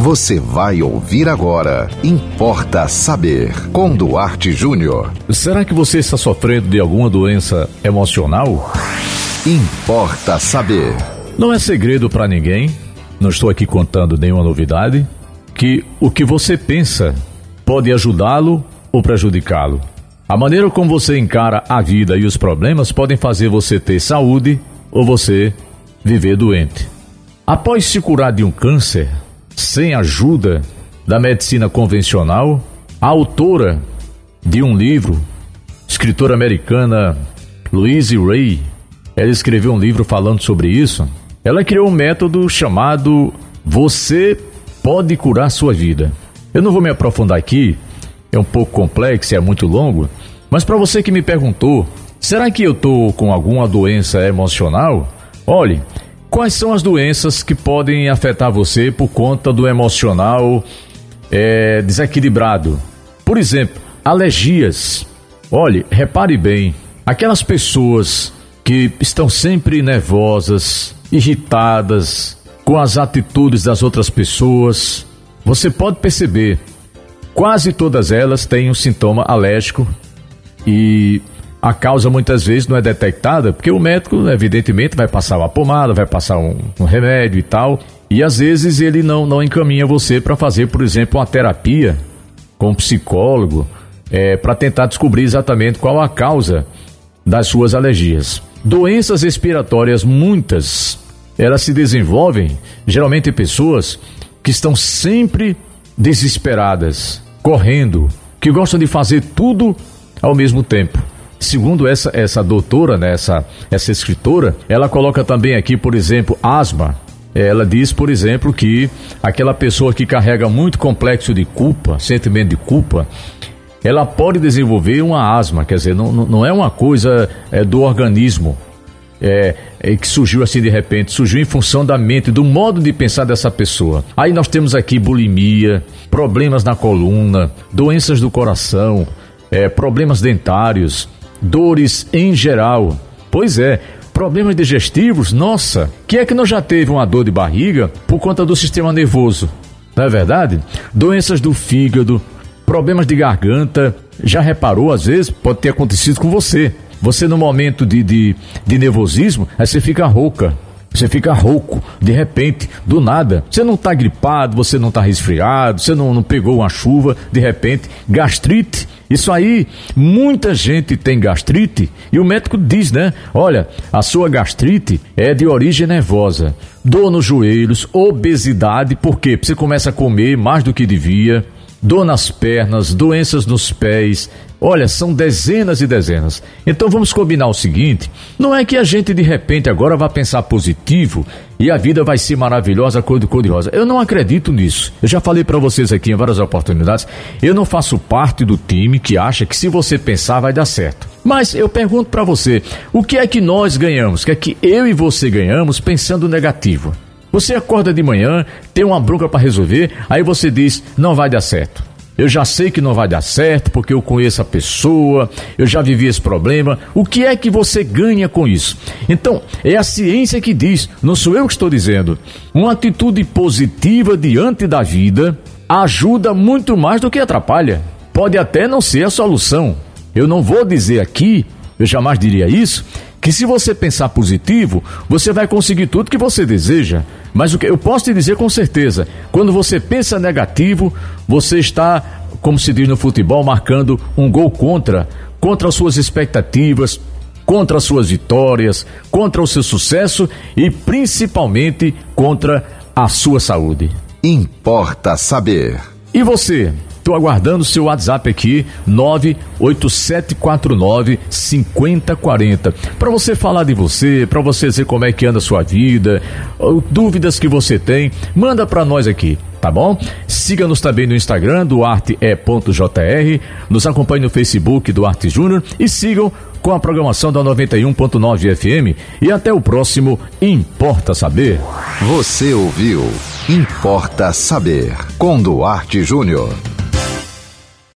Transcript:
Você vai ouvir agora. Importa saber. Com Duarte Júnior. Será que você está sofrendo de alguma doença emocional? Importa saber. Não é segredo para ninguém, não estou aqui contando nenhuma novidade, que o que você pensa pode ajudá-lo ou prejudicá-lo. A maneira como você encara a vida e os problemas podem fazer você ter saúde ou você viver doente. Após se curar de um câncer, sem ajuda da medicina convencional, autora de um livro, escritora americana Louise Ray, ela escreveu um livro falando sobre isso. Ela criou um método chamado Você pode curar sua vida. Eu não vou me aprofundar aqui, é um pouco complexo, é muito longo, mas para você que me perguntou, será que eu estou com alguma doença emocional? Olhe, Quais são as doenças que podem afetar você por conta do emocional é, desequilibrado? Por exemplo, alergias. Olhe, repare bem, aquelas pessoas que estão sempre nervosas, irritadas com as atitudes das outras pessoas, você pode perceber, quase todas elas têm um sintoma alérgico e a causa muitas vezes não é detectada, porque o médico, evidentemente, vai passar uma pomada, vai passar um, um remédio e tal, e às vezes ele não, não encaminha você para fazer, por exemplo, uma terapia com um psicólogo, é, para tentar descobrir exatamente qual a causa das suas alergias. Doenças respiratórias, muitas, elas se desenvolvem geralmente em pessoas que estão sempre desesperadas, correndo, que gostam de fazer tudo ao mesmo tempo. Segundo essa, essa doutora, né, essa, essa escritora, ela coloca também aqui, por exemplo, asma. Ela diz, por exemplo, que aquela pessoa que carrega muito complexo de culpa, sentimento de culpa, ela pode desenvolver uma asma, quer dizer, não, não é uma coisa é, do organismo é, é, que surgiu assim de repente, surgiu em função da mente, do modo de pensar dessa pessoa. Aí nós temos aqui bulimia, problemas na coluna, doenças do coração, é, problemas dentários, dores em geral. Pois é, problemas digestivos, nossa, que é que não já teve uma dor de barriga por conta do sistema nervoso? Não é verdade? Doenças do fígado, problemas de garganta, já reparou, às vezes pode ter acontecido com você. Você no momento de, de, de nervosismo, aí você fica rouca. Você fica rouco, de repente, do nada. Você não está gripado, você não está resfriado, você não, não pegou uma chuva, de repente, gastrite. Isso aí, muita gente tem gastrite e o médico diz, né? Olha, a sua gastrite é de origem nervosa. Dor nos joelhos, obesidade, por quê? Você começa a comer mais do que devia dor nas pernas, doenças nos pés. Olha, são dezenas e dezenas. Então vamos combinar o seguinte: não é que a gente de repente agora vá pensar positivo e a vida vai ser maravilhosa, cor de cor de rosa. Eu não acredito nisso. Eu já falei para vocês aqui em várias oportunidades. Eu não faço parte do time que acha que se você pensar vai dar certo. Mas eu pergunto para você: o que é que nós ganhamos? O que é que eu e você ganhamos pensando negativo? Você acorda de manhã, tem uma bronca para resolver, aí você diz: não vai dar certo. Eu já sei que não vai dar certo porque eu conheço a pessoa, eu já vivi esse problema. O que é que você ganha com isso? Então, é a ciência que diz, não sou eu que estou dizendo. Uma atitude positiva diante da vida ajuda muito mais do que atrapalha. Pode até não ser a solução. Eu não vou dizer aqui, eu jamais diria isso, que se você pensar positivo, você vai conseguir tudo que você deseja. Mas o que eu posso te dizer com certeza, quando você pensa negativo, você está, como se diz no futebol, marcando um gol contra, contra as suas expectativas, contra as suas vitórias, contra o seu sucesso e principalmente contra a sua saúde. Importa saber. E você? Estou aguardando o seu WhatsApp aqui, 98749 5040. Para você falar de você, para você dizer como é que anda a sua vida, dúvidas que você tem, manda para nós aqui tá bom? Siga-nos também no Instagram, duarte.jr, nos acompanhe no Facebook Duarte Júnior e sigam com a programação da 91.9 FM e até o próximo Importa Saber. Você ouviu Importa Saber com Duarte Júnior.